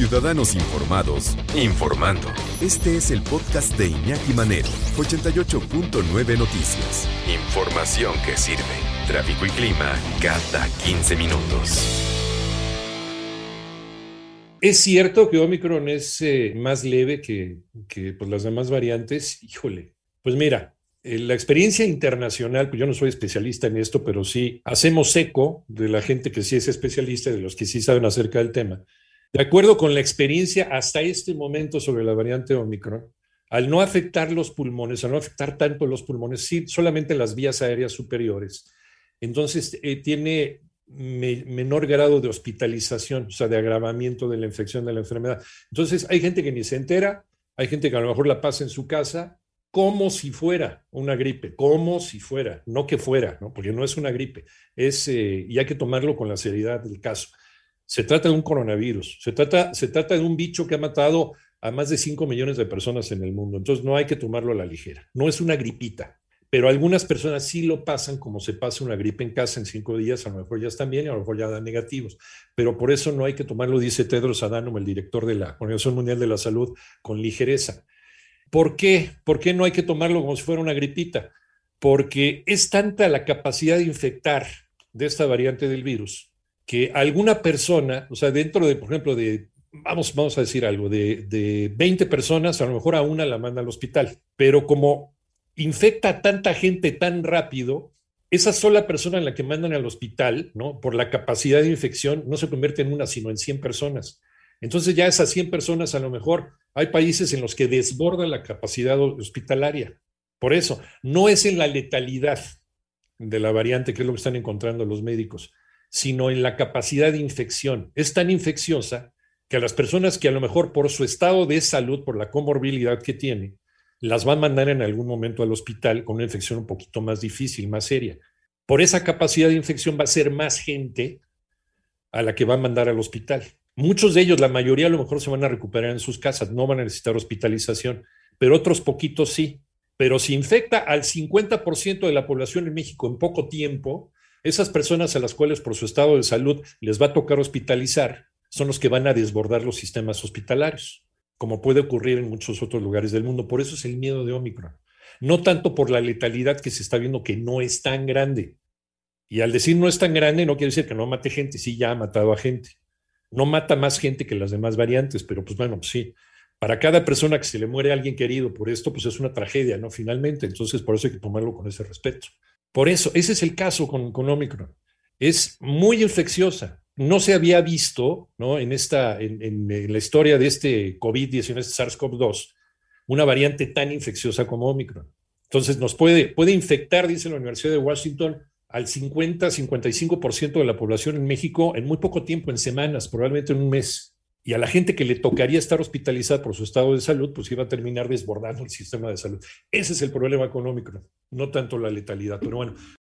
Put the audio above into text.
Ciudadanos Informados, informando. Este es el podcast de Iñaki Manero, 88.9 Noticias. Información que sirve. Tráfico y clima cada 15 minutos. Es cierto que Omicron es eh, más leve que, que pues, las demás variantes. Híjole, pues mira, eh, la experiencia internacional, pues yo no soy especialista en esto, pero sí hacemos eco de la gente que sí es especialista, de los que sí saben acerca del tema. De acuerdo con la experiencia hasta este momento sobre la variante Omicron, al no afectar los pulmones, al no afectar tanto los pulmones, sí, solamente las vías aéreas superiores, entonces eh, tiene menor grado de hospitalización, o sea, de agravamiento de la infección de la enfermedad. Entonces, hay gente que ni se entera, hay gente que a lo mejor la pasa en su casa como si fuera una gripe, como si fuera, no que fuera, ¿no? porque no es una gripe, es, eh, y hay que tomarlo con la seriedad del caso. Se trata de un coronavirus, se trata, se trata de un bicho que ha matado a más de 5 millones de personas en el mundo, entonces no hay que tomarlo a la ligera, no es una gripita, pero algunas personas sí lo pasan como se pasa una gripe en casa en cinco días, a lo mejor ya están bien a lo mejor ya dan negativos, pero por eso no hay que tomarlo, dice Tedros Adhanom, el director de la Organización Mundial de la Salud, con ligereza. ¿Por qué? ¿Por qué no hay que tomarlo como si fuera una gripita? Porque es tanta la capacidad de infectar de esta variante del virus que alguna persona, o sea, dentro de, por ejemplo, de, vamos, vamos a decir algo, de, de 20 personas, a lo mejor a una la manda al hospital, pero como infecta a tanta gente tan rápido, esa sola persona en la que mandan al hospital, ¿no? Por la capacidad de infección, no se convierte en una, sino en 100 personas. Entonces ya esas 100 personas a lo mejor hay países en los que desborda la capacidad hospitalaria. Por eso, no es en la letalidad de la variante, que es lo que están encontrando los médicos, sino en la capacidad de infección. Es tan infecciosa que a las personas que a lo mejor por su estado de salud, por la comorbilidad que tiene, las van a mandar en algún momento al hospital con una infección un poquito más difícil, más seria. Por esa capacidad de infección va a ser más gente a la que va a mandar al hospital. Muchos de ellos, la mayoría a lo mejor se van a recuperar en sus casas, no van a necesitar hospitalización, pero otros poquitos sí. Pero si infecta al 50% de la población en México en poco tiempo, esas personas a las cuales por su estado de salud les va a tocar hospitalizar son los que van a desbordar los sistemas hospitalarios, como puede ocurrir en muchos otros lugares del mundo. Por eso es el miedo de Omicron. No tanto por la letalidad que se está viendo que no es tan grande. Y al decir no es tan grande, no quiere decir que no mate gente, sí ya ha matado a gente no mata más gente que las demás variantes, pero pues bueno, pues sí, para cada persona que se le muere a alguien querido por esto, pues es una tragedia, ¿no? Finalmente, entonces por eso hay que tomarlo con ese respeto. Por eso, ese es el caso con, con Omicron. Es muy infecciosa. No se había visto, ¿no? En, esta, en, la historia de este COVID-19, este SARS-CoV-2, una variante tan infecciosa como Omicron. Entonces nos puede, puede infectar, dice la Universidad de Washington, al 50-55% de la población en México en muy poco tiempo, en semanas, probablemente en un mes. Y a la gente que le tocaría estar hospitalizada por su estado de salud, pues iba a terminar desbordando el sistema de salud. Ese es el problema económico, no tanto la letalidad. Pero bueno,